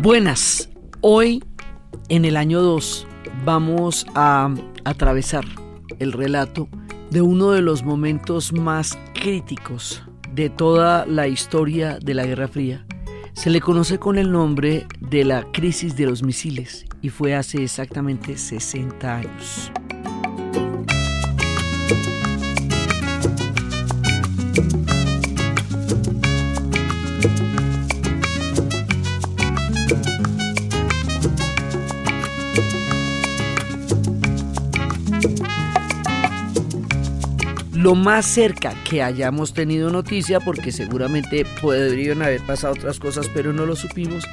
Buenas, hoy en el año 2 vamos a atravesar el relato de uno de los momentos más críticos de toda la historia de la Guerra Fría. Se le conoce con el nombre de la crisis de los misiles y fue hace exactamente 60 años. Lo más cerca que hayamos tenido noticia, porque seguramente podrían haber pasado otras cosas, pero no lo supimos,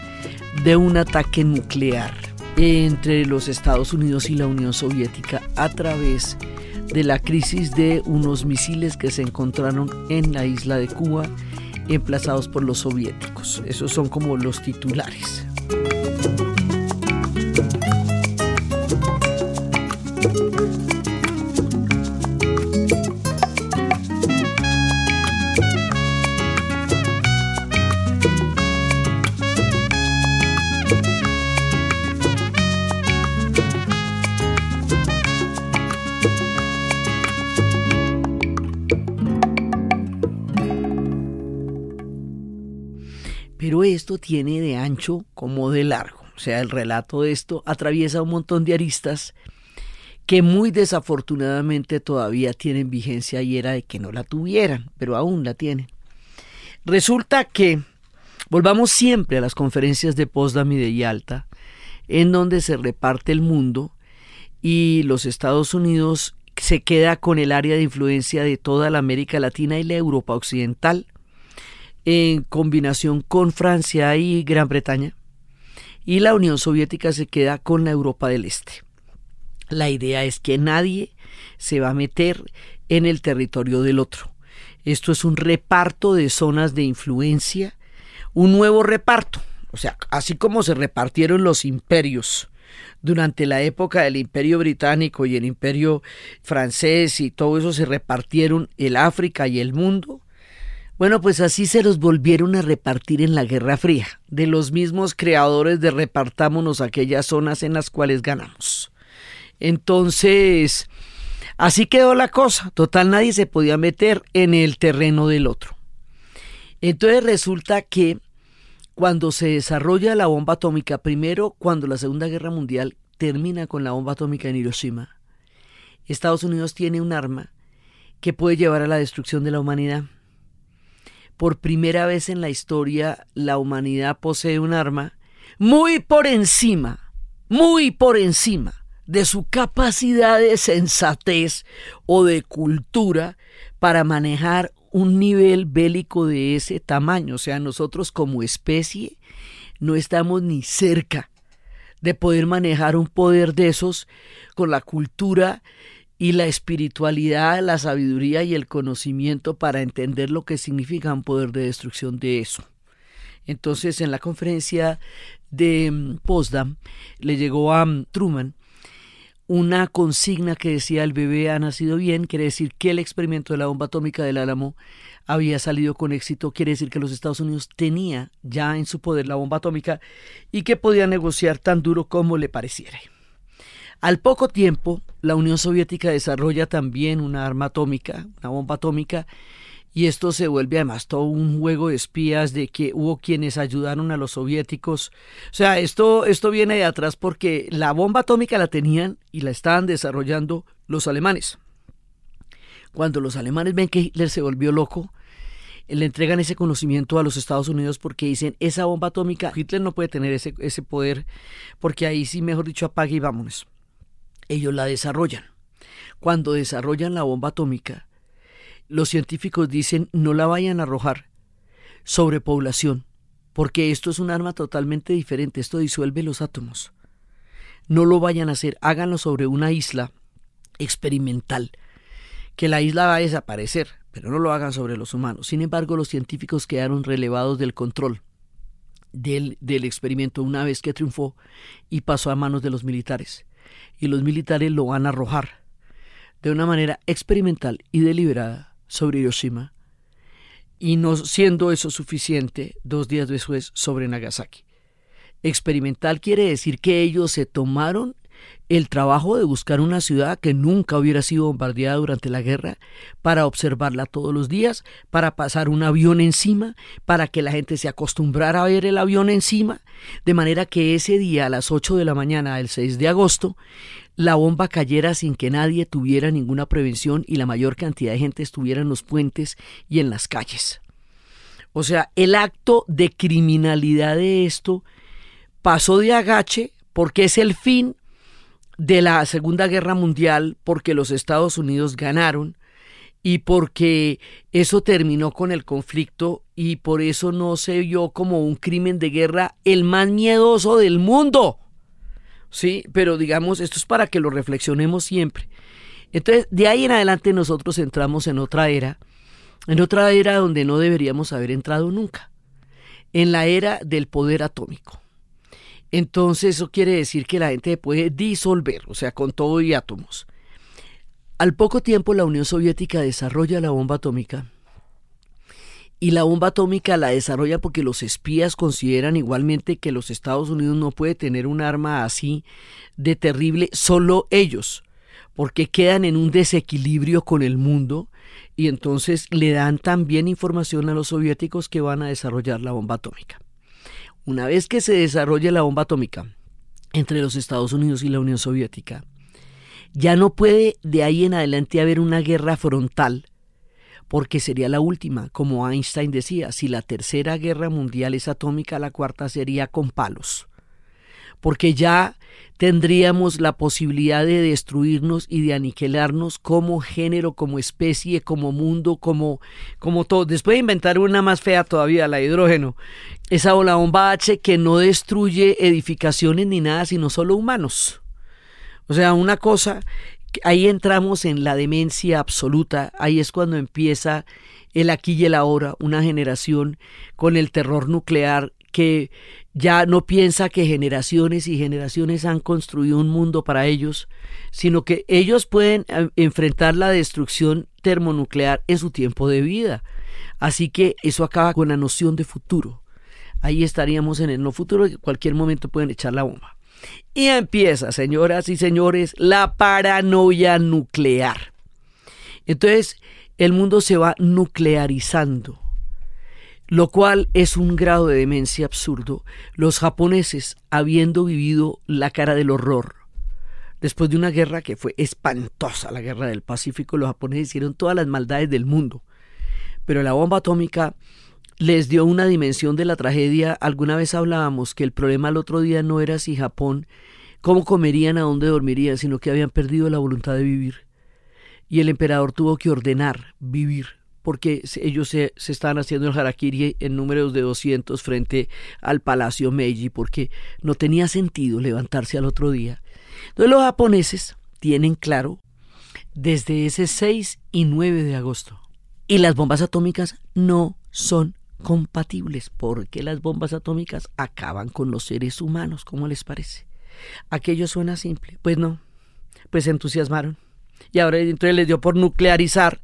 de un ataque nuclear entre los Estados Unidos y la Unión Soviética a través de la crisis de unos misiles que se encontraron en la isla de Cuba emplazados por los soviéticos. Esos son como los titulares. Pero esto tiene de ancho como de largo. O sea, el relato de esto atraviesa un montón de aristas que muy desafortunadamente todavía tienen vigencia y era de que no la tuvieran, pero aún la tienen. Resulta que volvamos siempre a las conferencias de Potsdam y de Yalta, en donde se reparte el mundo y los Estados Unidos se queda con el área de influencia de toda la América Latina y la Europa Occidental, en combinación con Francia y Gran Bretaña, y la Unión Soviética se queda con la Europa del Este. La idea es que nadie se va a meter en el territorio del otro. Esto es un reparto de zonas de influencia, un nuevo reparto. O sea, así como se repartieron los imperios durante la época del imperio británico y el imperio francés y todo eso se repartieron el África y el mundo, bueno, pues así se los volvieron a repartir en la Guerra Fría, de los mismos creadores de repartámonos aquellas zonas en las cuales ganamos. Entonces, así quedó la cosa. Total, nadie se podía meter en el terreno del otro. Entonces resulta que cuando se desarrolla la bomba atómica, primero cuando la Segunda Guerra Mundial termina con la bomba atómica en Hiroshima, Estados Unidos tiene un arma que puede llevar a la destrucción de la humanidad por primera vez en la historia la humanidad posee un arma muy por encima, muy por encima de su capacidad de sensatez o de cultura para manejar un nivel bélico de ese tamaño. O sea, nosotros como especie no estamos ni cerca de poder manejar un poder de esos con la cultura y la espiritualidad, la sabiduría y el conocimiento para entender lo que significa un poder de destrucción de eso. Entonces, en la conferencia de mm, Potsdam, le llegó a mm, Truman una consigna que decía el bebé ha nacido bien, quiere decir que el experimento de la bomba atómica del Álamo había salido con éxito, quiere decir que los Estados Unidos tenía ya en su poder la bomba atómica y que podía negociar tan duro como le pareciera. Al poco tiempo, la Unión Soviética desarrolla también una arma atómica, una bomba atómica, y esto se vuelve además todo un juego de espías de que hubo quienes ayudaron a los soviéticos. O sea, esto, esto viene de atrás porque la bomba atómica la tenían y la estaban desarrollando los alemanes. Cuando los alemanes ven que Hitler se volvió loco, le entregan ese conocimiento a los Estados Unidos porque dicen, esa bomba atómica, Hitler no puede tener ese, ese poder porque ahí sí, mejor dicho, apague y vámonos ellos la desarrollan. Cuando desarrollan la bomba atómica, los científicos dicen no la vayan a arrojar sobre población, porque esto es un arma totalmente diferente, esto disuelve los átomos. No lo vayan a hacer, háganlo sobre una isla experimental, que la isla va a desaparecer, pero no lo hagan sobre los humanos. Sin embargo, los científicos quedaron relevados del control del, del experimento una vez que triunfó y pasó a manos de los militares y los militares lo van a arrojar de una manera experimental y deliberada sobre Hiroshima y no siendo eso suficiente dos días después sobre Nagasaki. Experimental quiere decir que ellos se tomaron el trabajo de buscar una ciudad que nunca hubiera sido bombardeada durante la guerra, para observarla todos los días, para pasar un avión encima, para que la gente se acostumbrara a ver el avión encima, de manera que ese día a las 8 de la mañana del 6 de agosto, la bomba cayera sin que nadie tuviera ninguna prevención y la mayor cantidad de gente estuviera en los puentes y en las calles. O sea, el acto de criminalidad de esto pasó de agache porque es el fin de la Segunda Guerra Mundial porque los Estados Unidos ganaron y porque eso terminó con el conflicto y por eso no se vio como un crimen de guerra el más miedoso del mundo. Sí, pero digamos, esto es para que lo reflexionemos siempre. Entonces, de ahí en adelante nosotros entramos en otra era, en otra era donde no deberíamos haber entrado nunca, en la era del poder atómico. Entonces eso quiere decir que la gente puede disolver, o sea, con todo y átomos. Al poco tiempo la Unión Soviética desarrolla la bomba atómica y la bomba atómica la desarrolla porque los espías consideran igualmente que los Estados Unidos no puede tener un arma así de terrible solo ellos, porque quedan en un desequilibrio con el mundo y entonces le dan también información a los soviéticos que van a desarrollar la bomba atómica. Una vez que se desarrolle la bomba atómica entre los Estados Unidos y la Unión Soviética, ya no puede de ahí en adelante haber una guerra frontal, porque sería la última, como Einstein decía, si la tercera guerra mundial es atómica, la cuarta sería con palos, porque ya tendríamos la posibilidad de destruirnos y de aniquilarnos como género, como especie, como mundo, como, como todo. Después de inventar una más fea todavía, la hidrógeno, esa la bomba H que no destruye edificaciones ni nada, sino solo humanos. O sea, una cosa, ahí entramos en la demencia absoluta, ahí es cuando empieza el aquí y el ahora, una generación con el terror nuclear que ya no piensa que generaciones y generaciones han construido un mundo para ellos, sino que ellos pueden eh, enfrentar la destrucción termonuclear en su tiempo de vida. Así que eso acaba con la noción de futuro. Ahí estaríamos en el no futuro, en cualquier momento pueden echar la bomba. Y empieza, señoras y señores, la paranoia nuclear. Entonces, el mundo se va nuclearizando lo cual es un grado de demencia absurdo. Los japoneses, habiendo vivido la cara del horror, después de una guerra que fue espantosa, la guerra del Pacífico, los japoneses hicieron todas las maldades del mundo. Pero la bomba atómica les dio una dimensión de la tragedia. Alguna vez hablábamos que el problema al otro día no era si Japón, cómo comerían, a dónde dormirían, sino que habían perdido la voluntad de vivir. Y el emperador tuvo que ordenar vivir porque ellos se, se estaban haciendo el harakiri en números de 200 frente al Palacio Meiji, porque no tenía sentido levantarse al otro día. Entonces los japoneses tienen claro desde ese 6 y 9 de agosto. Y las bombas atómicas no son compatibles, porque las bombas atómicas acaban con los seres humanos, ¿cómo les parece? Aquello suena simple. Pues no, pues se entusiasmaron y ahora entonces les dio por nuclearizar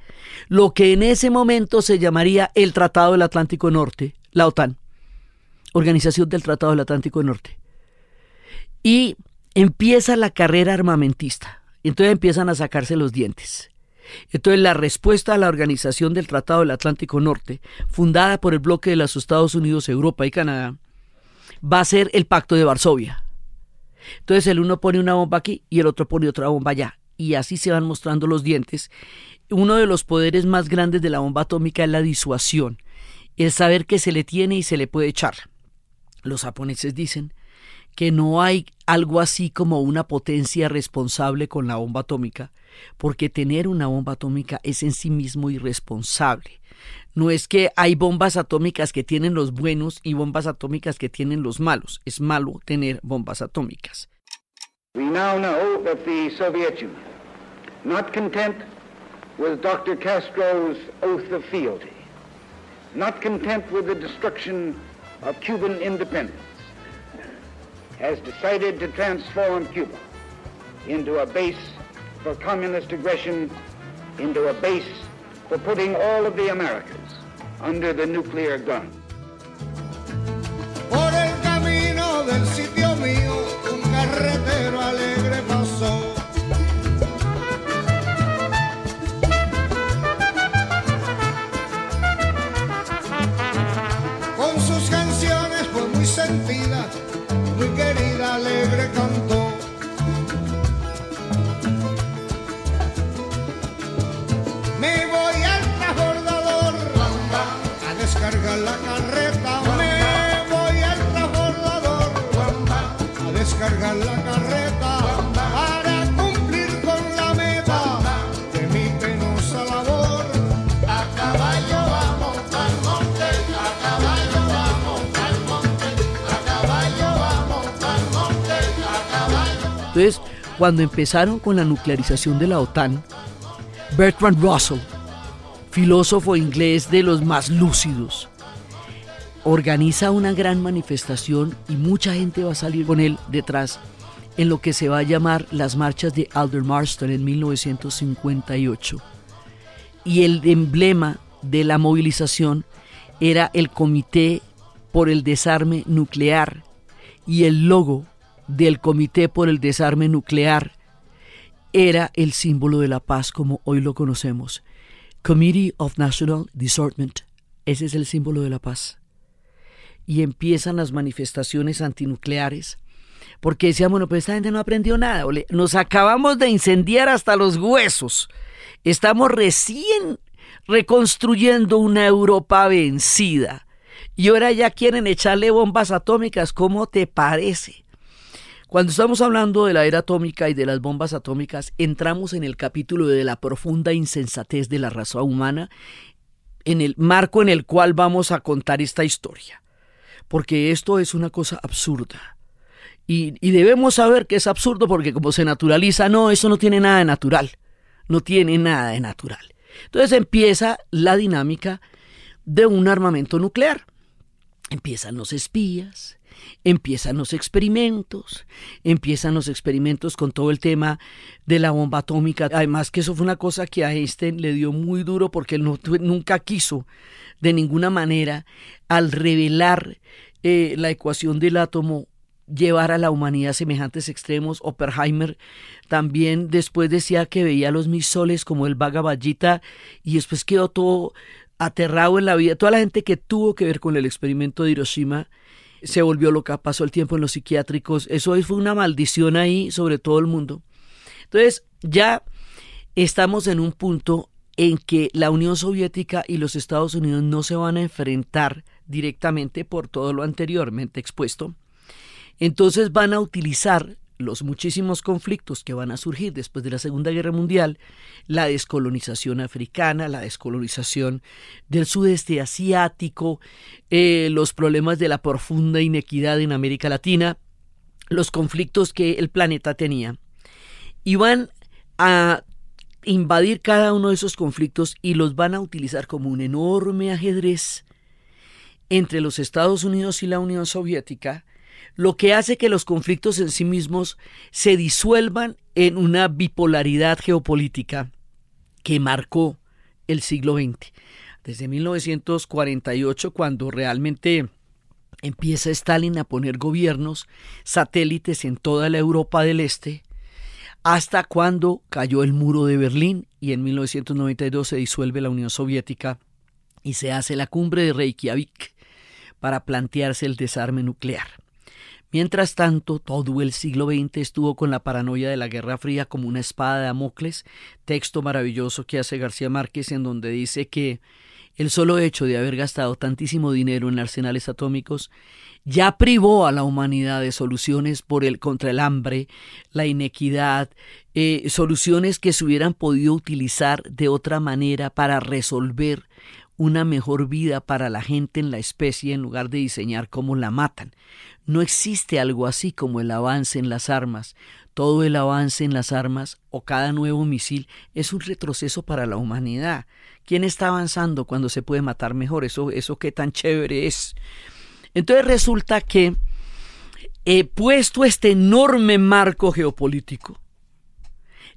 lo que en ese momento se llamaría el Tratado del Atlántico Norte, la OTAN, Organización del Tratado del Atlántico Norte. Y empieza la carrera armamentista. Entonces empiezan a sacarse los dientes. Entonces la respuesta a la Organización del Tratado del Atlántico Norte, fundada por el bloque de los Estados Unidos, Europa y Canadá, va a ser el Pacto de Varsovia. Entonces el uno pone una bomba aquí y el otro pone otra bomba allá y así se van mostrando los dientes. Uno de los poderes más grandes de la bomba atómica es la disuasión, el saber que se le tiene y se le puede echar. Los japoneses dicen que no hay algo así como una potencia responsable con la bomba atómica, porque tener una bomba atómica es en sí mismo irresponsable. No es que hay bombas atómicas que tienen los buenos y bombas atómicas que tienen los malos. Es malo tener bombas atómicas. We now know that the Soviet Union, not content with Dr. Castro's oath of fealty, not content with the destruction of Cuban independence, has decided to transform Cuba into a base for communist aggression, into a base for putting all of the Americas under the nuclear gun. carretero alegre pasó. Con sus canciones fue muy sentida, muy querida, alegre Cuando empezaron con la nuclearización de la OTAN, Bertrand Russell, filósofo inglés de los más lúcidos, organiza una gran manifestación y mucha gente va a salir con él detrás en lo que se va a llamar las marchas de Aldermarston en 1958. Y el emblema de la movilización era el Comité por el Desarme Nuclear y el logo del Comité por el Desarme Nuclear era el símbolo de la paz como hoy lo conocemos. Committee of National Disarmament. Ese es el símbolo de la paz. Y empiezan las manifestaciones antinucleares porque decíamos, bueno, pues esta gente no aprendió nada, nos acabamos de incendiar hasta los huesos, estamos recién reconstruyendo una Europa vencida y ahora ya quieren echarle bombas atómicas, ¿cómo te parece? Cuando estamos hablando de la era atómica y de las bombas atómicas, entramos en el capítulo de la profunda insensatez de la raza humana, en el marco en el cual vamos a contar esta historia. Porque esto es una cosa absurda. Y, debemos saber que es absurdo porque como se naturaliza, no, eso no tiene nada de natural. No tiene nada de natural. Entonces empieza la dinámica de un armamento nuclear. Empiezan los espías, empiezan los experimentos, empiezan los experimentos con todo el tema de la bomba atómica. Además que eso fue una cosa que a Einstein le dio muy duro porque él nunca quiso de ninguna manera al revelar eh, la ecuación del átomo llevar a la humanidad a semejantes extremos. Oppenheimer también después decía que veía los misoles como el Bhagavad Gita y después quedó todo aterrado en la vida. Toda la gente que tuvo que ver con el experimento de Hiroshima se volvió loca, pasó el tiempo en los psiquiátricos. Eso fue una maldición ahí sobre todo el mundo. Entonces ya estamos en un punto en que la Unión Soviética y los Estados Unidos no se van a enfrentar directamente por todo lo anteriormente expuesto, entonces van a utilizar los muchísimos conflictos que van a surgir después de la Segunda Guerra Mundial, la descolonización africana, la descolonización del sudeste asiático, eh, los problemas de la profunda inequidad en América Latina, los conflictos que el planeta tenía, y van a invadir cada uno de esos conflictos y los van a utilizar como un enorme ajedrez entre los Estados Unidos y la Unión Soviética, lo que hace que los conflictos en sí mismos se disuelvan en una bipolaridad geopolítica que marcó el siglo XX. Desde 1948, cuando realmente empieza Stalin a poner gobiernos satélites en toda la Europa del Este, hasta cuando cayó el muro de Berlín y en 1992 se disuelve la Unión Soviética y se hace la cumbre de Reykjavik para plantearse el desarme nuclear. Mientras tanto, todo el siglo XX estuvo con la paranoia de la Guerra Fría como una espada de Damocles, texto maravilloso que hace García Márquez en donde dice que el solo hecho de haber gastado tantísimo dinero en arsenales atómicos ya privó a la humanidad de soluciones por el, contra el hambre, la inequidad, eh, soluciones que se hubieran podido utilizar de otra manera para resolver una mejor vida para la gente en la especie en lugar de diseñar cómo la matan. No existe algo así como el avance en las armas. Todo el avance en las armas o cada nuevo misil es un retroceso para la humanidad. ¿Quién está avanzando cuando se puede matar mejor? Eso, eso qué tan chévere es. Entonces resulta que he puesto este enorme marco geopolítico.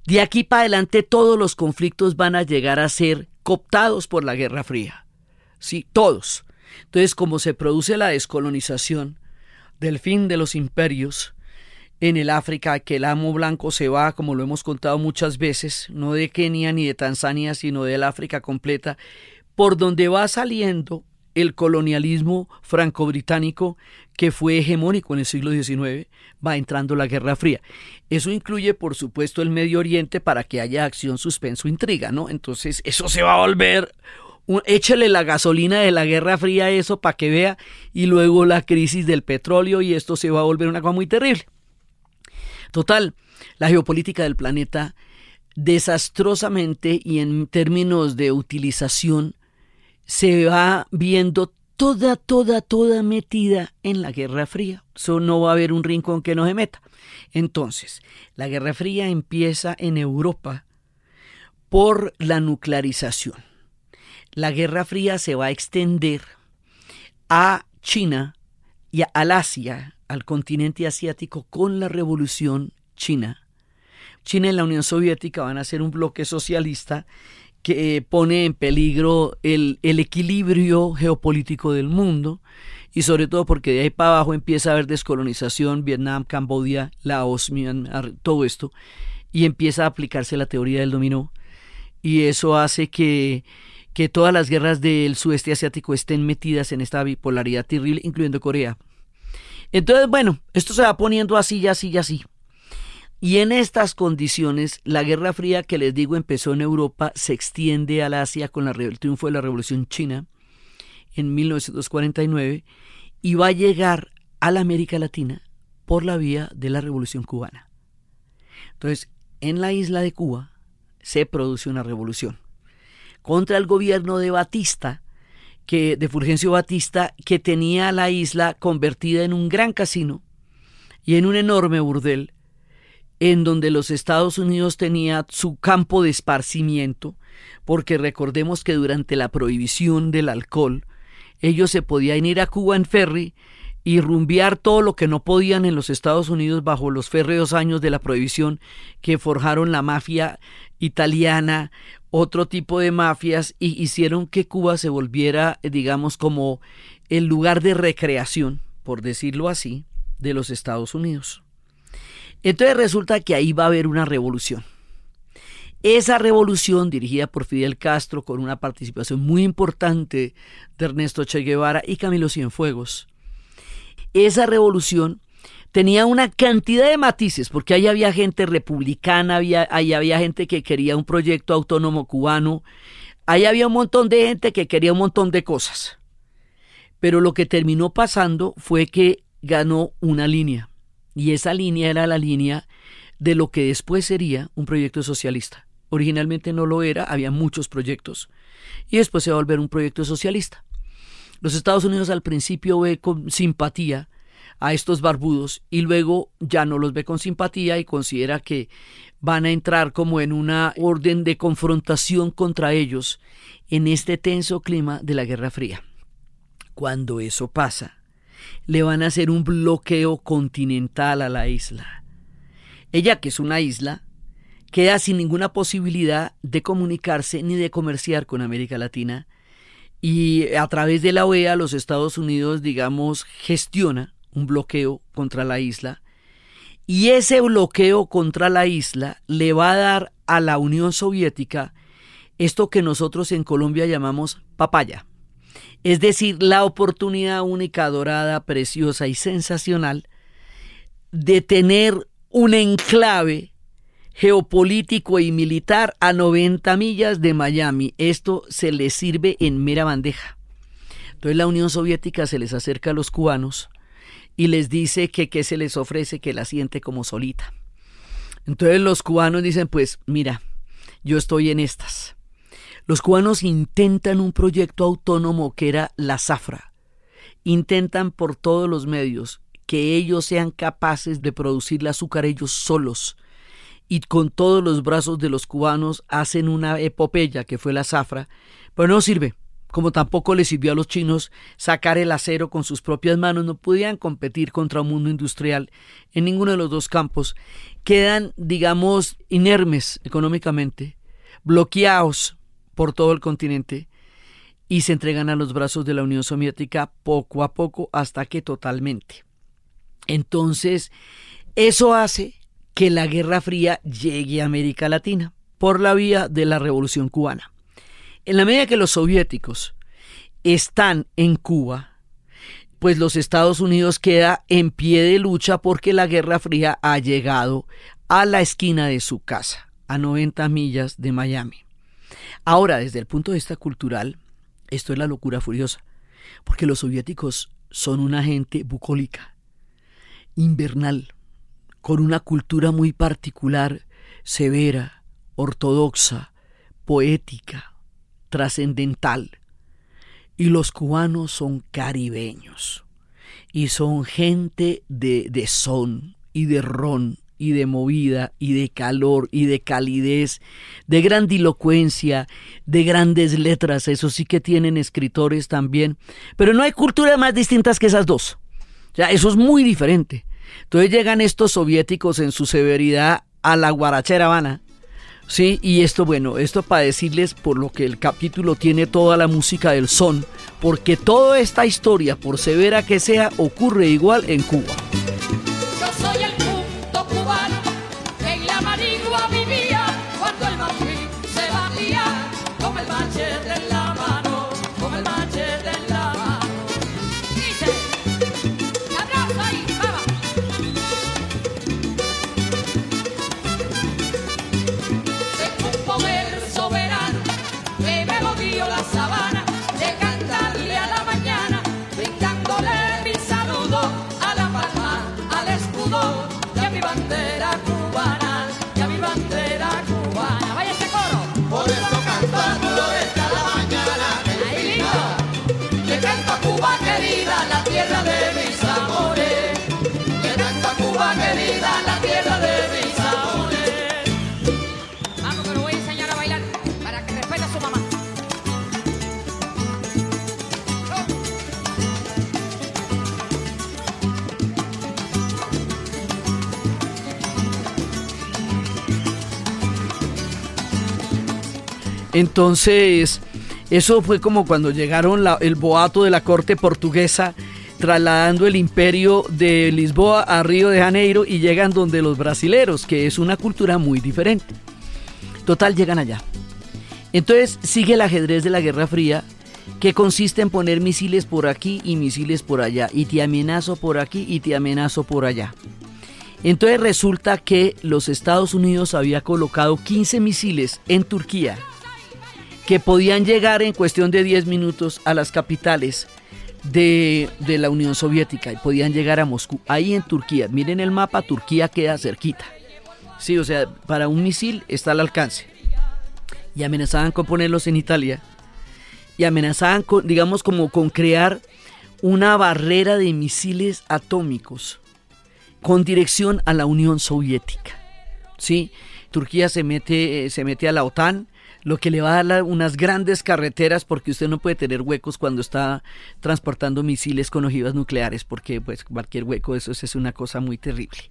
De aquí para adelante todos los conflictos van a llegar a ser cooptados por la Guerra Fría. Sí, todos. Entonces, como se produce la descolonización del fin de los imperios en el África, que el amo blanco se va, como lo hemos contado muchas veces, no de Kenia ni de Tanzania, sino del África completa, por donde va saliendo el colonialismo franco-británico que fue hegemónico en el siglo XIX, va entrando la Guerra Fría. Eso incluye, por supuesto, el Medio Oriente para que haya acción, suspenso, intriga, ¿no? Entonces, eso se va a volver échale la gasolina de la Guerra Fría a eso para que vea y luego la crisis del petróleo y esto se va a volver una cosa muy terrible. Total, la geopolítica del planeta desastrosamente y en términos de utilización se va viendo toda, toda, toda metida en la Guerra Fría. Eso no va a haber un rincón que no se meta. Entonces, la Guerra Fría empieza en Europa por la nuclearización. La Guerra Fría se va a extender a China y al Asia, al continente asiático, con la Revolución China. China y la Unión Soviética van a ser un bloque socialista que pone en peligro el, equilibrio geopolítico del mundo y sobre todo porque de ahí para abajo empieza a haber descolonización, Vietnam, Camboya, Laos, Myanmar, todo esto, y empieza a aplicarse la teoría del dominó y eso hace que, que todas las guerras del sudeste asiático estén metidas en esta bipolaridad terrible, incluyendo Corea. Entonces, bueno, esto se va poniendo así y así y así. Y en estas condiciones, la Guerra Fría que les digo empezó en Europa, se extiende al Asia con el triunfo de la Revolución China en 1949 y va a llegar a la América Latina por la vía de la Revolución Cubana. Entonces, en la isla de Cuba se produce una revolución contra el gobierno de Batista, que de Fulgencio Batista, que tenía la isla convertida en un gran casino y en un enorme burdel en donde los Estados Unidos tenía su campo de esparcimiento, porque recordemos que durante la prohibición del alcohol, ellos se podían ir a Cuba en ferry y rumbear todo lo que no podían en los Estados Unidos bajo los férreos años de la prohibición que forjaron la mafia italiana, otro tipo de mafias y hicieron que Cuba se volviera, digamos, como el lugar de recreación, por decirlo así, de los Estados Unidos. Entonces resulta que ahí va a haber una revolución. Esa revolución, dirigida por Fidel Castro, con una participación muy importante de Ernesto Che Guevara y Camilo Cienfuegos, esa revolución tenía una cantidad de matices, porque ahí había gente republicana, había, ahí había gente que quería un proyecto autónomo cubano, ahí había un montón de gente que quería un montón de cosas. Pero lo que terminó pasando fue que ganó una línea y esa línea era la línea de lo que después sería un proyecto socialista. Originalmente no lo era, había muchos proyectos, y después se va a volver un proyecto socialista. Los Estados Unidos al principio ve con simpatía a estos barbudos y luego ya no los ve con simpatía y considera que van a entrar como en una orden de confrontación contra ellos en este tenso clima de la Guerra Fría. Cuando eso pasa, le van a hacer un bloqueo continental a la isla. Ella, que es una isla, queda sin ninguna posibilidad de comunicarse ni de comerciar con América Latina y a través de la OEA los Estados Unidos, digamos, gestiona un bloqueo contra la isla y ese bloqueo contra la isla le va a dar a la Unión Soviética esto que nosotros en Colombia llamamos papaya es decir, la oportunidad única, dorada, preciosa y sensacional de tener un enclave geopolítico y militar a 90 millas de Miami. Esto se les sirve en mera bandeja. Entonces la Unión Soviética se les acerca a los cubanos y les dice que qué se les ofrece, que la siente como solita. Entonces los cubanos dicen, pues mira, yo estoy en estas. Los cubanos intentan un proyecto autónomo que era la zafra. Intentan por todos los medios que ellos sean capaces de producir el azúcar ellos solos. Y con todos los brazos de los cubanos hacen una epopeya que fue la zafra, pero no sirve. Como tampoco les sirvió a los chinos sacar el acero con sus propias manos, no podían competir contra un mundo industrial en ninguno de los dos campos. Quedan, digamos, inermes económicamente, bloqueados por todo el continente y se entregan a los brazos de la Unión Soviética poco a poco hasta que totalmente. Entonces, eso hace que la Guerra Fría llegue a América Latina por la vía de la Revolución cubana. En la medida que los soviéticos están en Cuba, pues los Estados Unidos queda en pie de lucha porque la Guerra Fría ha llegado a la esquina de su casa, a 90 millas de Miami. Ahora, desde el punto de vista cultural, esto es la locura furiosa, porque los soviéticos son una gente bucólica, invernal, con una cultura muy particular, severa, ortodoxa, poética, trascendental. Y los cubanos son caribeños. Y son gente de, de son y de ron y de movida y de calor y de calidez, de grandilocuencia, de grandes letras, eso sí que tienen escritores también, pero no hay culturas más distintas que esas dos. Ya, eso es muy diferente. Entonces llegan estos soviéticos en su severidad a la guarachera Habana. Sí, y esto, bueno, esto para decirles por lo que el capítulo tiene toda la música del son, porque toda esta historia, por severa que sea, ocurre igual en Cuba. Entonces, eso fue como cuando llegaron el boato de la corte portuguesa trasladando el imperio de Lisboa a Río de Janeiro y llegan donde los brasileros, que es una cultura muy diferente. Total, llegan allá. Entonces sigue el ajedrez de la Guerra Fría, que consiste en poner misiles por aquí y misiles por allá, y te amenazo por aquí y te amenazo por allá. Entonces resulta que los Estados Unidos había colocado 15 misiles en Turquía, que podían llegar en cuestión de 10 minutos a las capitales de, la Unión Soviética y podían llegar a Moscú. Ahí en Turquía, miren el mapa, Turquía queda cerquita. Sí, o sea, para un misil está al alcance. Y amenazaban con ponerlos en Italia. Y amenazaban, con, digamos, como con crear una barrera de misiles atómicos con dirección a la Unión Soviética. ¿Sí? Turquía se mete, se mete a la OTAN, lo que le va a dar unas grandes carreteras porque usted no puede tener huecos cuando está transportando misiles con ojivas nucleares porque pues cualquier hueco eso es una cosa muy terrible.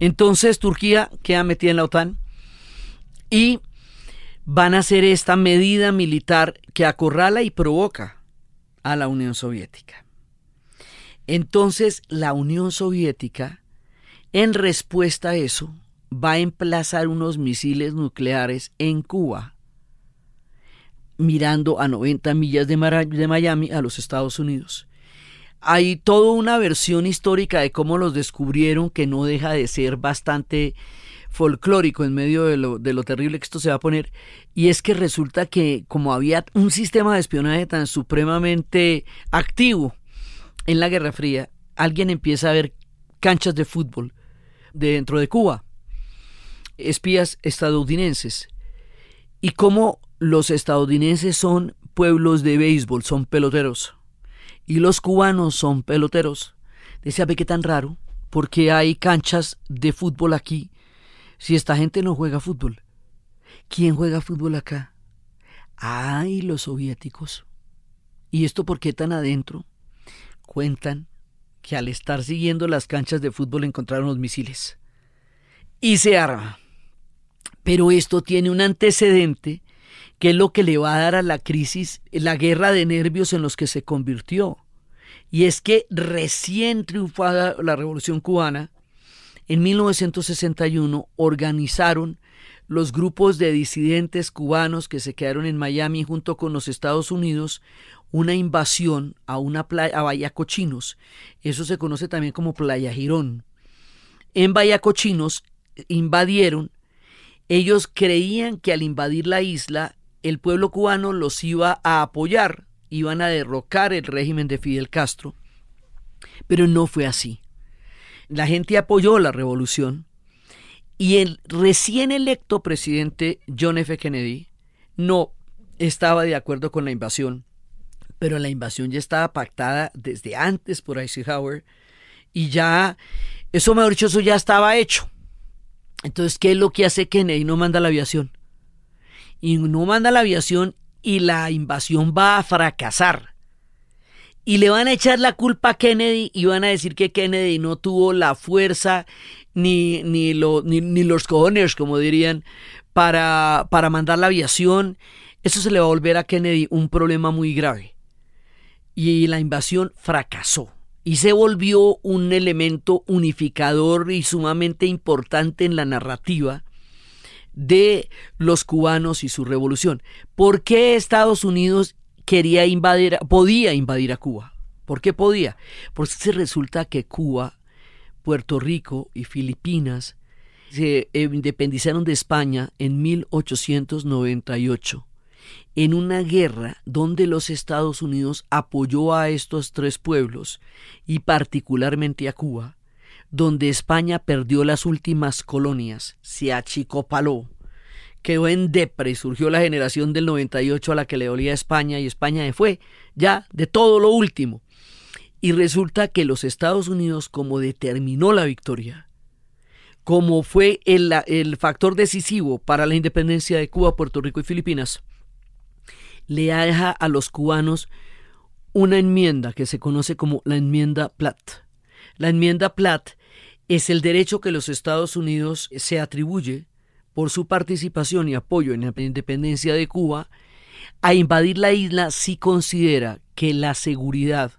Entonces Turquía queda metida en la OTAN y van a hacer esta medida militar que acorrala y provoca a la Unión Soviética. Entonces la Unión Soviética, en respuesta a eso, va a emplazar unos misiles nucleares en Cuba mirando a 90 millas de, Miami a los Estados Unidos. Hay toda una versión histórica de cómo los descubrieron que no deja de ser bastante folclórico en medio de lo, de lo terrible que esto se va a poner. Y es que resulta que como había un sistema de espionaje tan supremamente activo en la Guerra Fría, alguien empieza a ver canchas de fútbol dentro de Cuba, espías estadounidenses, y cómo los estadounidenses son pueblos de béisbol, son peloteros. Y los cubanos son peloteros. Decía, ve qué tan raro, porque hay canchas de fútbol aquí, si esta gente no juega fútbol. ¿Quién juega fútbol acá? Ay, los soviéticos. ¿Y esto por qué tan adentro? Cuentan que al estar siguiendo las canchas de fútbol encontraron los misiles. Y se arma. Pero esto tiene un antecedente que es lo que le va a dar a la crisis, la guerra de nervios en los que se convirtió. Y es que recién triunfada la Revolución cubana, en 1961 organizaron los grupos de disidentes cubanos que se quedaron en Miami junto con los Estados Unidos una invasión a una playa, a Bahía Cochinos. Eso se conoce también como Playa Girón. En Bahía Cochinos invadieron. Ellos creían que al invadir la isla el pueblo cubano los iba a apoyar, iban a derrocar el régimen de Fidel Castro, pero no fue así. La gente apoyó la revolución y el recién electo presidente John F. Kennedy no estaba de acuerdo con la invasión, pero la invasión ya estaba pactada desde antes por Eisenhower y ya, eso mejor dicho, eso ya estaba hecho. Entonces, ¿qué es lo que hace Kennedy? No manda la aviación. Y no manda la aviación y la invasión va a fracasar. Y le van a echar la culpa a Kennedy y van a decir que Kennedy no tuvo la fuerza ni, ni, ni, los cojones, como dirían, para, para mandar la aviación. Eso se le va a volver a Kennedy un problema muy grave. Y la invasión fracasó y se volvió un elemento unificador y sumamente importante en la narrativa de los cubanos y su revolución. ¿Por qué Estados Unidos quería invadir, podía invadir a Cuba? ¿Por qué podía? Porque se resulta que Cuba, Puerto Rico y Filipinas se independizaron de España en 1898 en una guerra donde los Estados Unidos apoyó a estos tres pueblos y particularmente a Cuba, donde España perdió las últimas colonias, se achicopaló, quedó en depre surgió la generación del 98 a la que le dolía España y España fue ya de todo lo último. Y resulta que los Estados Unidos, como determinó la victoria, como fue el, el factor decisivo para la independencia de Cuba, Puerto Rico y Filipinas, le deja a los cubanos una enmienda que se conoce como la enmienda Platt. La enmienda Platt es el derecho que los Estados Unidos se atribuye por su participación y apoyo en la independencia de Cuba a invadir la isla si considera que la seguridad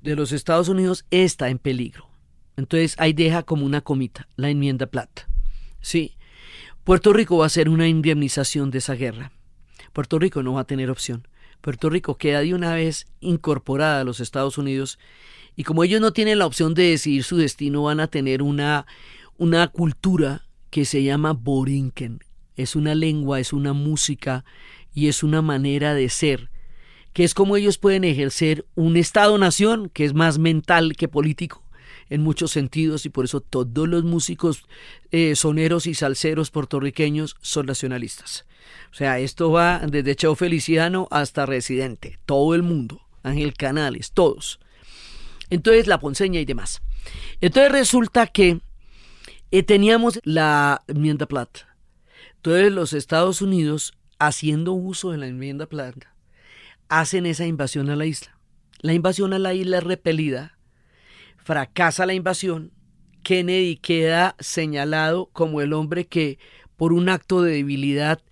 de los Estados Unidos está en peligro. Entonces ahí deja como una comita la enmienda Platt. Sí, Puerto Rico va a hacer una indemnización de esa guerra. Puerto Rico no va a tener opción. Puerto Rico queda de una vez incorporada a los Estados Unidos y como ellos no tienen la opción de decidir su destino, van a tener una, una cultura que se llama Borinquen. Es una lengua, es una música y es una manera de ser, que es como ellos pueden ejercer un Estado-nación que es más mental que político en muchos sentidos y por eso todos los músicos eh, soneros y salseros puertorriqueños son nacionalistas. O sea, esto va desde Cheo Feliciano hasta Residente, todo el mundo, Ángel Canales, todos. Entonces, la Ponceña y demás. Entonces resulta que eh, teníamos la enmienda plata. Entonces los Estados Unidos, haciendo uso de la enmienda plata, hacen esa invasión a la isla. La invasión a la isla es repelida, fracasa la invasión, Kennedy queda señalado como el hombre que por un acto de debilidad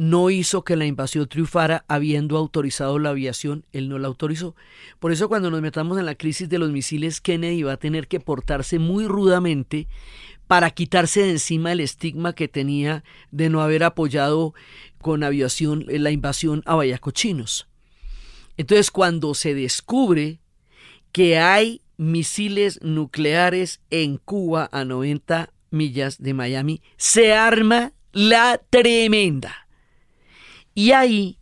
no hizo que la invasión triunfara habiendo autorizado la aviación, él no la autorizó. Por eso cuando nos metamos en la crisis de los misiles, Kennedy va a tener que portarse muy rudamente para quitarse de encima el estigma que tenía de no haber apoyado con aviación la invasión a Vallacochinos. Entonces cuando se descubre que hay misiles nucleares en Cuba a 90 millas de Miami, se arma la tremenda. Y ahí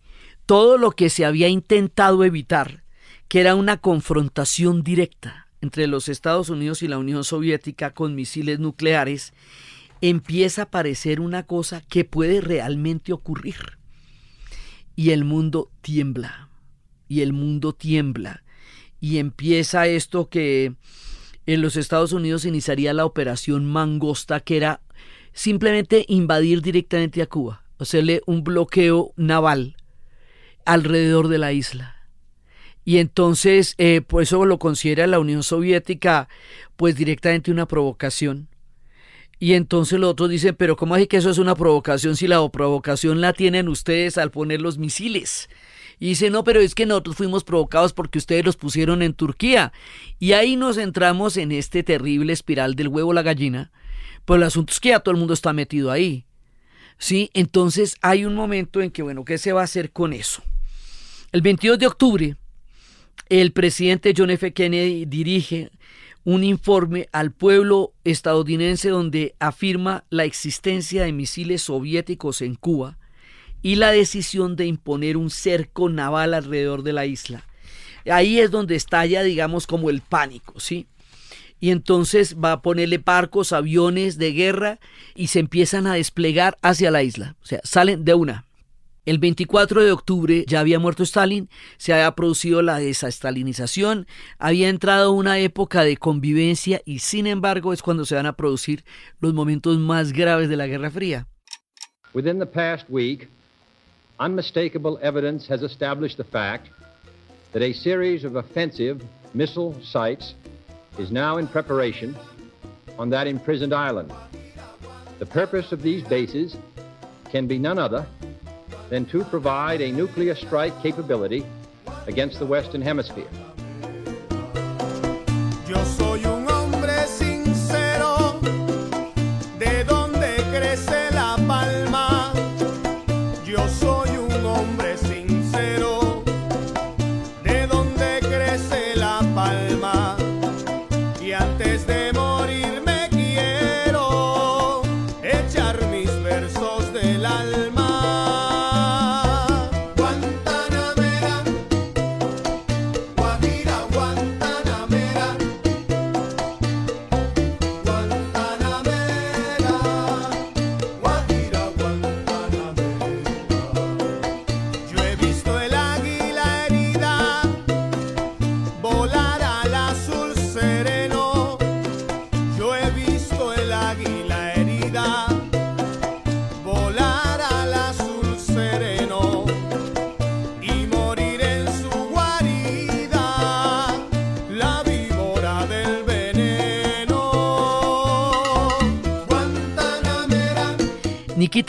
todo lo que se había intentado evitar, que era una confrontación directa entre los Estados Unidos y la Unión Soviética con misiles nucleares, empieza a parecer una cosa que puede realmente ocurrir. Y el mundo tiembla, y el mundo tiembla, y empieza esto que en los Estados Unidos iniciaría la operación Mangosta, que era simplemente invadir directamente a Cuba hacerle un bloqueo naval alrededor de la isla. Y entonces, eh, por eso lo considera la Unión Soviética, pues directamente una provocación. Y entonces los otros dicen, pero ¿cómo es que eso es una provocación si la provocación la tienen ustedes al poner los misiles? Y dice, no, pero es que nosotros fuimos provocados porque ustedes los pusieron en Turquía. Y ahí nos entramos en este terrible espiral del huevo la gallina. Pues el asunto es que ya todo el mundo está metido ahí. ¿Sí? Entonces hay un momento en que, bueno, ¿qué se va a hacer con eso? El 22 de octubre, el presidente John F. Kennedy dirige un informe al pueblo estadounidense donde afirma la existencia de misiles soviéticos en Cuba y la decisión de imponer un cerco naval alrededor de la isla. Ahí es donde estalla, digamos, como el pánico, ¿sí? Y entonces va a ponerle barcos, aviones de guerra y se empiezan a desplegar hacia la isla. O sea, salen de una. El 24 de octubre ya había muerto Stalin, se había producido la desestalinización, había entrado una época de convivencia y sin embargo es cuando se van a producir los momentos más graves de la Guerra Fría. Within the past week, unmistakable evidence has established the fact that a series of offensive missile sites is now in preparation on that imprisoned island. The purpose of these bases can be none other than to provide a nuclear strike capability against the Western Hemisphere. Versos del alma.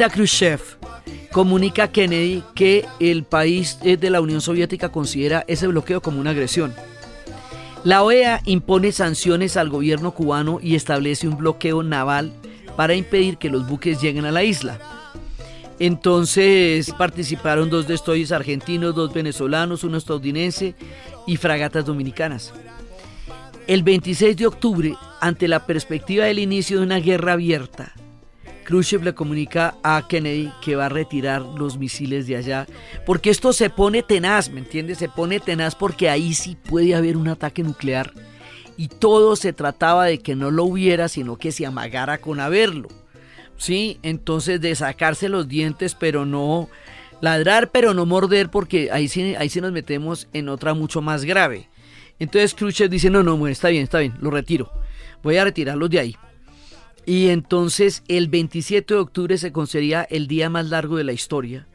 Khrushchev comunica a Kennedy que el país eh, de la Unión Soviética considera ese bloqueo como una agresión. La OEA impone sanciones al gobierno cubano y establece un bloqueo naval para impedir que los buques lleguen a la isla. Entonces participaron dos destroyers argentinos, dos venezolanos, uno estadounidense y fragatas dominicanas. El 26 de octubre, ante la perspectiva del inicio de una guerra abierta, Khrushchev le comunica a Kennedy que va a retirar los misiles de allá, porque esto se pone tenaz, ¿me entiendes? Se pone tenaz porque ahí sí puede haber un ataque nuclear y todo se trataba de que no lo hubiera, sino que se amagara con haberlo. Sí, entonces de sacarse los dientes, pero no ladrar, pero no morder, porque ahí sí, ahí sí nos metemos en otra mucho más grave. Entonces Khrushchev dice, no, no, está bien, está bien, lo retiro. Voy a retirarlos de ahí. Y entonces el 27 de octubre se consideraría el día más largo de la historia,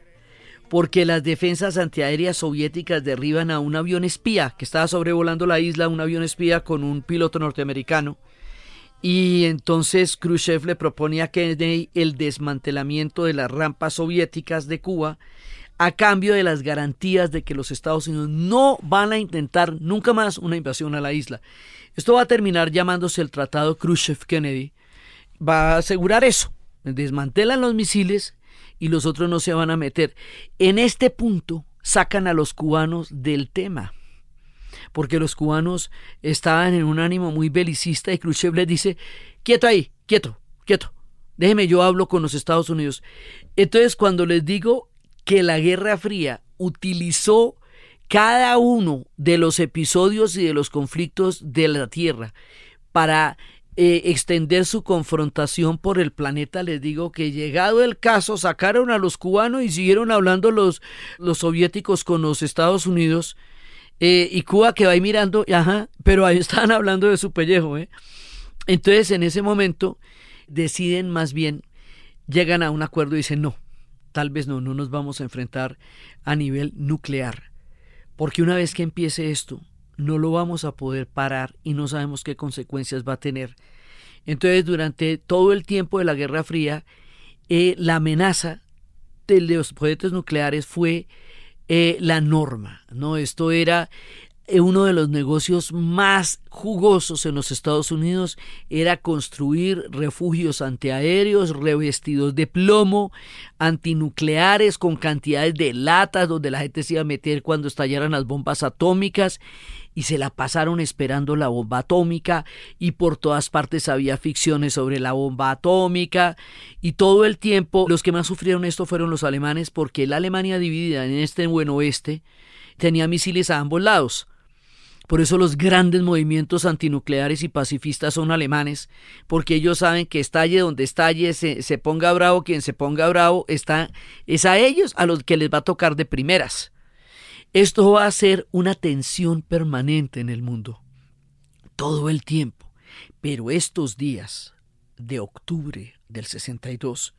porque las defensas antiaéreas soviéticas derriban a un avión espía que estaba sobrevolando la isla, un avión espía con un piloto norteamericano. Y entonces Khrushchev le propone a Kennedy el desmantelamiento de las rampas soviéticas de Cuba a cambio de las garantías de que los Estados Unidos no van a intentar nunca más una invasión a la isla. Esto va a terminar llamándose el Tratado Khrushchev-Kennedy. Va a asegurar eso. Desmantelan los misiles y los otros no se van a meter. En este punto sacan a los cubanos del tema. Porque los cubanos estaban en un ánimo muy belicista y Khrushchev les dice, quieto ahí, quieto, quieto. Déjeme, yo hablo con los Estados Unidos. Entonces, cuando les digo que la Guerra Fría utilizó cada uno de los episodios y de los conflictos de la Tierra para eh, extender su confrontación por el planeta, les digo que llegado el caso sacaron a los cubanos y siguieron hablando los, los soviéticos con los Estados Unidos eh, y Cuba que va ahí mirando, ajá, pero ahí estaban hablando de su pellejo. ¿eh? Entonces en ese momento deciden más bien, llegan a un acuerdo y dicen no, tal vez no, no nos vamos a enfrentar a nivel nuclear, porque una vez que empiece esto, no lo vamos a poder parar y no sabemos qué consecuencias va a tener. Entonces, durante todo el tiempo de la Guerra Fría, eh, la amenaza de los cohetes nucleares fue eh, la norma, ¿no? Esto era uno de los negocios más jugosos en los Estados Unidos era construir refugios antiaéreos revestidos de plomo, antinucleares con cantidades de latas donde la gente se iba a meter cuando estallaran las bombas atómicas y se la pasaron esperando la bomba atómica y por todas partes había ficciones sobre la bomba atómica y todo el tiempo los que más sufrieron esto fueron los alemanes porque la Alemania dividida en este buen oeste tenía misiles a ambos lados. Por eso los grandes movimientos antinucleares y pacifistas son alemanes, porque ellos saben que estalle donde estalle, se, se ponga bravo quien se ponga bravo, está, es a ellos a los que les va a tocar de primeras. Esto va a ser una tensión permanente en el mundo, todo el tiempo. Pero estos días de octubre del 62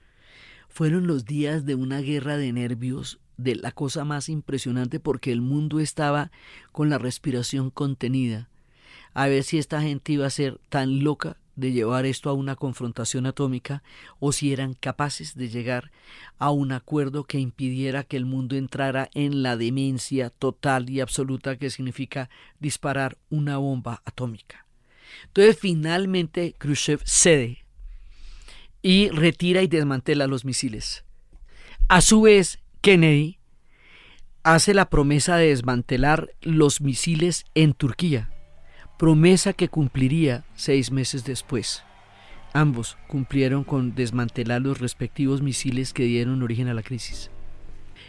fueron los días de una guerra de nervios de la cosa más impresionante porque el mundo estaba con la respiración contenida. A ver si esta gente iba a ser tan loca de llevar esto a una confrontación atómica o si eran capaces de llegar a un acuerdo que impidiera que el mundo entrara en la demencia total y absoluta que significa disparar una bomba atómica. Entonces finalmente Khrushchev cede y retira y desmantela los misiles. A su vez, Kennedy hace la promesa de desmantelar los misiles en Turquía, promesa que cumpliría seis meses después. Ambos cumplieron con desmantelar los respectivos misiles que dieron origen a la crisis.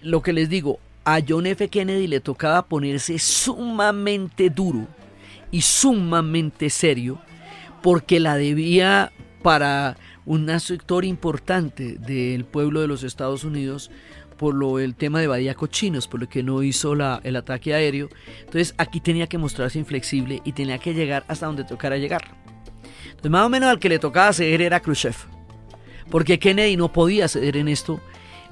Lo que les digo, a John F. Kennedy le tocaba ponerse sumamente duro y sumamente serio porque la debía para un sector importante del pueblo de los Estados Unidos por lo el tema de Badía Cochinos, por lo que no hizo la, el ataque aéreo. Entonces aquí tenía que mostrarse inflexible y tenía que llegar hasta donde tocara llegar. Entonces más o menos al que le tocaba ceder era Khrushchev, porque Kennedy no podía ceder en esto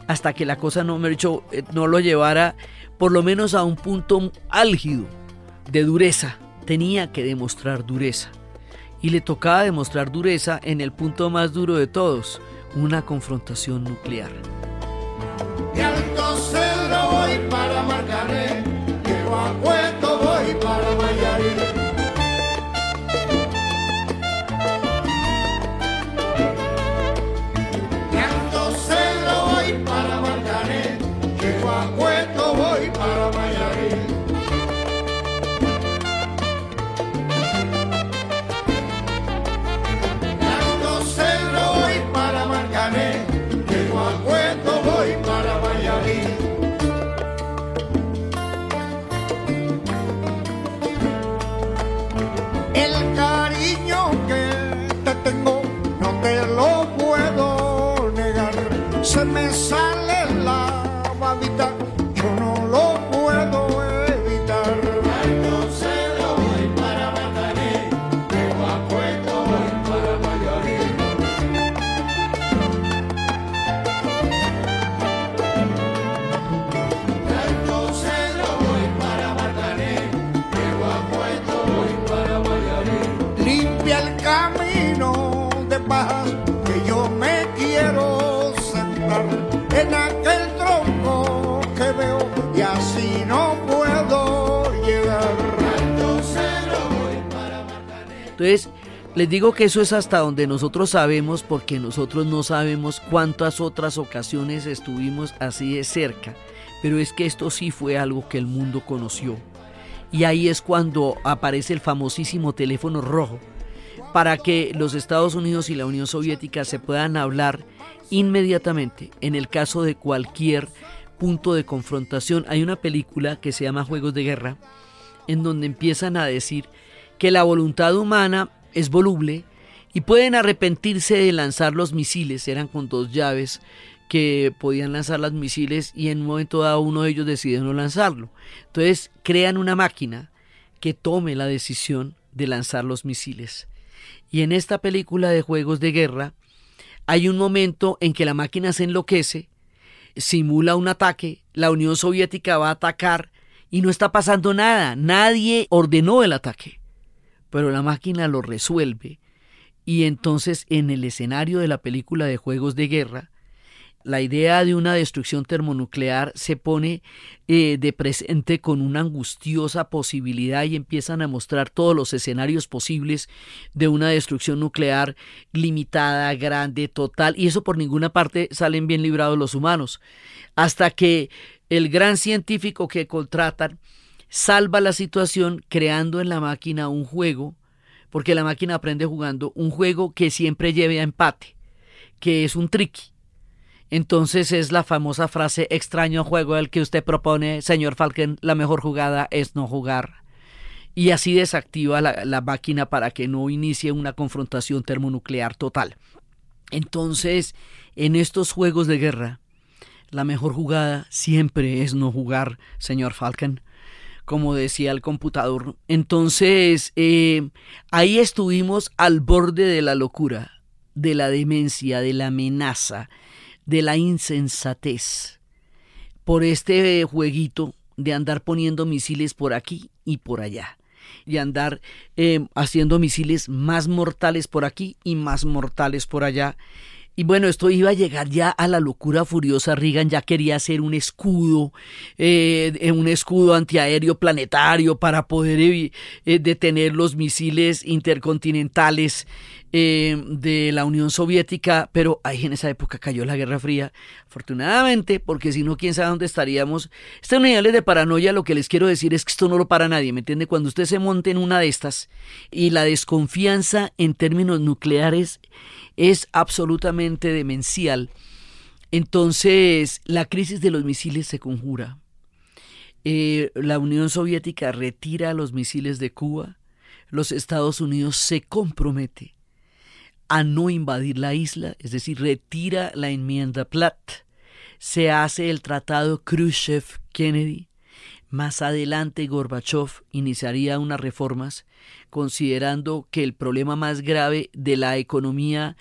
hasta que la cosa no, me dicho, eh, no lo llevara por lo menos a un punto álgido de dureza. Tenía que demostrar dureza y le tocaba demostrar dureza en el punto más duro de todos, una confrontación nuclear. De Alto Cedro voy para Marcané, de Guapueto voy para Mayarí. Entonces, les digo que eso es hasta donde nosotros sabemos porque nosotros no sabemos cuántas otras ocasiones estuvimos así de cerca. Pero es que esto sí fue algo que el mundo conoció. Y ahí es cuando aparece el famosísimo teléfono rojo para que los Estados Unidos y la Unión Soviética se puedan hablar inmediatamente en el caso de cualquier punto de confrontación. Hay una película que se llama Juegos de Guerra en donde empiezan a decir que la voluntad humana es voluble y pueden arrepentirse de lanzar los misiles, eran con dos llaves que podían lanzar los misiles y en un momento dado uno de ellos decide no lanzarlo. Entonces crean una máquina que tome la decisión de lanzar los misiles. Y en esta película de juegos de guerra hay un momento en que la máquina se enloquece, simula un ataque, la Unión Soviética va a atacar y no está pasando nada, nadie ordenó el ataque, pero la máquina lo resuelve y entonces en el escenario de la película de juegos de guerra, la idea de una destrucción termonuclear se pone eh, de presente con una angustiosa posibilidad y empiezan a mostrar todos los escenarios posibles de una destrucción nuclear limitada, grande, total, y eso por ninguna parte salen bien librados los humanos, hasta que el gran científico que contratan salva la situación creando en la máquina un juego, porque la máquina aprende jugando un juego que siempre lleve a empate, que es un tricky. Entonces es la famosa frase extraño juego el que usted propone, señor Falken, la mejor jugada es no jugar. y así desactiva la, la máquina para que no inicie una confrontación termonuclear total. Entonces, en estos juegos de guerra, la mejor jugada siempre es no jugar, señor Falcon, como decía el computador. Entonces, eh, ahí estuvimos al borde de la locura, de la demencia, de la amenaza, de la insensatez, por este jueguito de andar poniendo misiles por aquí y por allá y andar eh, haciendo misiles más mortales por aquí y más mortales por allá y bueno, esto iba a llegar ya a la locura furiosa. Reagan ya quería hacer un escudo, eh, un escudo antiaéreo planetario para poder eh, detener los misiles intercontinentales eh, de la Unión Soviética. Pero ahí en esa época cayó la Guerra Fría, afortunadamente, porque si no, quién sabe dónde estaríamos. Este niveles de paranoia, lo que les quiero decir es que esto no lo para nadie, ¿me entiende? Cuando usted se monte en una de estas y la desconfianza en términos nucleares es absolutamente demencial. Entonces, la crisis de los misiles se conjura. Eh, la Unión Soviética retira los misiles de Cuba. Los Estados Unidos se compromete a no invadir la isla, es decir, retira la enmienda Platt. Se hace el tratado Khrushchev-Kennedy. Más adelante Gorbachev iniciaría unas reformas considerando que el problema más grave de la economía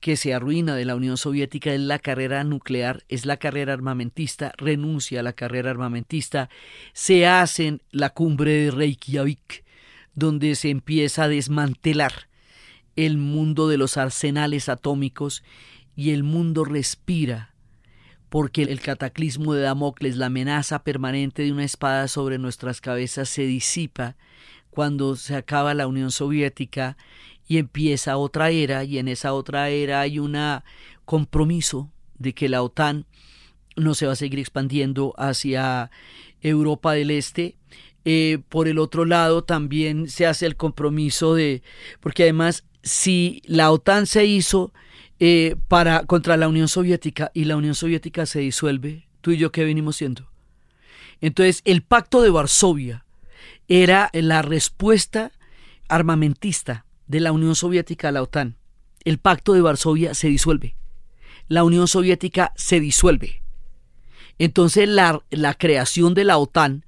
que se arruina de la Unión Soviética es la carrera nuclear, es la carrera armamentista, renuncia a la carrera armamentista, se hace la cumbre de Reykjavik, donde se empieza a desmantelar el mundo de los arsenales atómicos y el mundo respira porque el cataclismo de Damocles, la amenaza permanente de una espada sobre nuestras cabezas se disipa cuando se acaba la Unión Soviética y empieza otra era y en esa otra era hay un compromiso de que la OTAN no se va a seguir expandiendo hacia Europa del Este. Eh, por el otro lado también se hace el compromiso de, porque además si la OTAN se hizo eh, para, contra la Unión Soviética y la Unión Soviética se disuelve, tú y yo qué venimos siendo. Entonces, el pacto de Varsovia era la respuesta armamentista de la Unión Soviética a la OTAN. El pacto de Varsovia se disuelve. La Unión Soviética se disuelve. Entonces la, la creación de la OTAN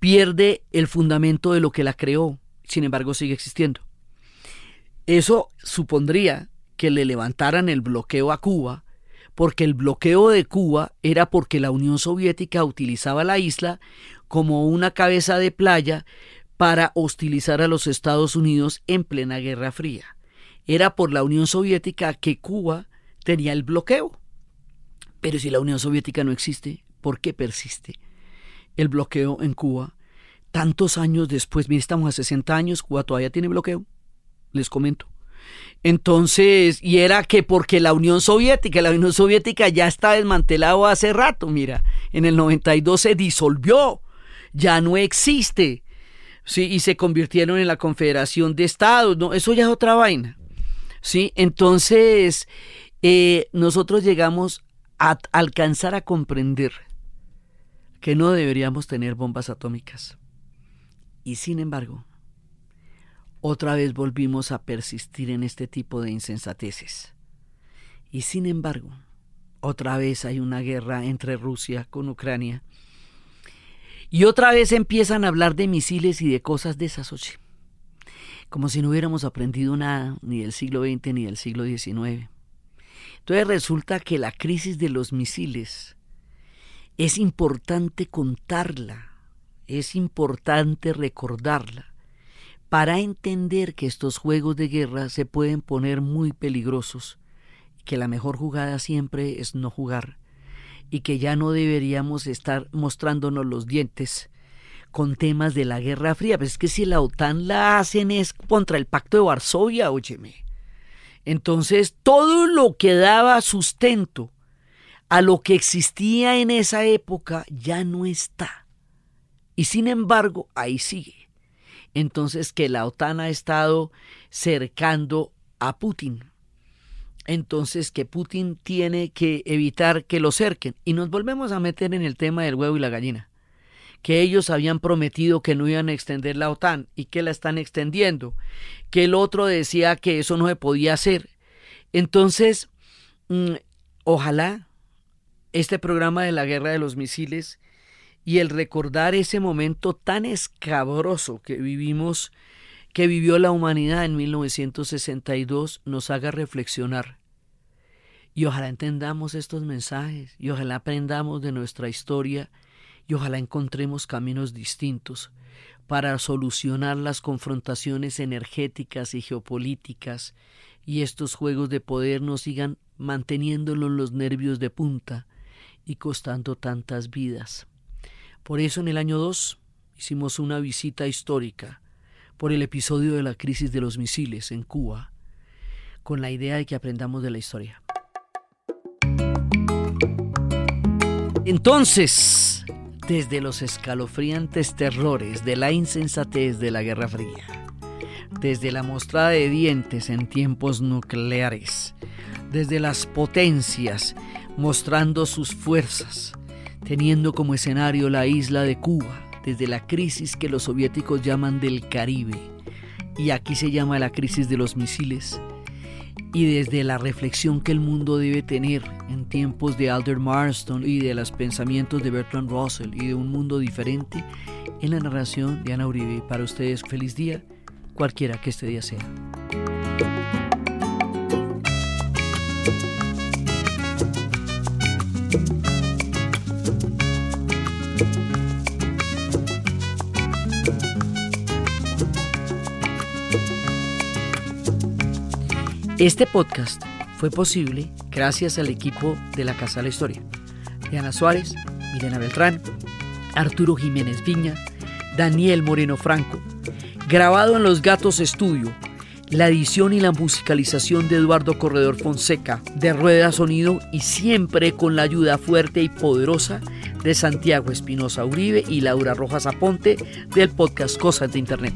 pierde el fundamento de lo que la creó, sin embargo sigue existiendo. Eso supondría que le levantaran el bloqueo a Cuba, porque el bloqueo de Cuba era porque la Unión Soviética utilizaba la isla como una cabeza de playa para hostilizar a los Estados Unidos en plena Guerra Fría. Era por la Unión Soviética que Cuba tenía el bloqueo. Pero si la Unión Soviética no existe, ¿por qué persiste el bloqueo en Cuba? Tantos años después, mire, estamos a 60 años, Cuba todavía tiene bloqueo. Les comento. Entonces, y era que porque la Unión Soviética, la Unión Soviética ya está desmantelado hace rato, mira, en el 92 se disolvió, ya no existe, sí, y se convirtieron en la Confederación de Estados, no, eso ya es otra vaina, sí, entonces eh, nosotros llegamos a alcanzar a comprender que no deberíamos tener bombas atómicas, y sin embargo, otra vez volvimos a persistir en este tipo de insensateces. Y sin embargo, otra vez hay una guerra entre Rusia con Ucrania. Y otra vez empiezan a hablar de misiles y de cosas de esas, oye. Como si no hubiéramos aprendido nada ni del siglo XX ni del siglo XIX. Entonces resulta que la crisis de los misiles es importante contarla, es importante recordarla para entender que estos juegos de guerra se pueden poner muy peligrosos, que la mejor jugada siempre es no jugar, y que ya no deberíamos estar mostrándonos los dientes con temas de la Guerra Fría. Pero es que si la OTAN la hacen es contra el Pacto de Varsovia, óyeme. Entonces, todo lo que daba sustento a lo que existía en esa época ya no está. Y sin embargo, ahí sigue entonces que la OTAN ha estado cercando a Putin. Entonces que Putin tiene que evitar que lo cerquen. Y nos volvemos a meter en el tema del huevo y la gallina. que ellos habían prometido que no iban a extender la OTAN y que la están extendiendo, que el otro decía que eso no se podía hacer. Entonces, mm, ojalá este programa de la guerra de los misiles y el recordar ese momento tan escabroso que vivimos, que vivió la humanidad en 1962, nos haga reflexionar. Y ojalá entendamos estos mensajes y ojalá aprendamos de nuestra historia y ojalá encontremos caminos distintos para solucionar las confrontaciones energéticas y geopolíticas y estos juegos de poder no sigan manteniéndolos los nervios de punta y costando tantas vidas. Por eso en el año 2 hicimos una visita histórica por el episodio de la crisis de los misiles en Cuba, con la idea de que aprendamos de la historia. Entonces, desde los escalofriantes terrores de la insensatez de la Guerra Fría, desde la mostrada de dientes en tiempos nucleares, desde las potencias mostrando sus fuerzas, teniendo como escenario la isla de Cuba, desde la crisis que los soviéticos llaman del Caribe, y aquí se llama la crisis de los misiles, y desde la reflexión que el mundo debe tener en tiempos de Alder Marston y de los pensamientos de Bertrand Russell y de un mundo diferente, en la narración de Ana Uribe. Para ustedes, feliz día, cualquiera que este día sea. Este podcast fue posible gracias al equipo de la Casa de la Historia. Diana Suárez, Milena Beltrán, Arturo Jiménez Viña, Daniel Moreno Franco. Grabado en Los Gatos Estudio, la edición y la musicalización de Eduardo Corredor Fonseca, de Rueda Sonido y siempre con la ayuda fuerte y poderosa de Santiago Espinosa Uribe y Laura Rojas Aponte del podcast Cosas de Internet.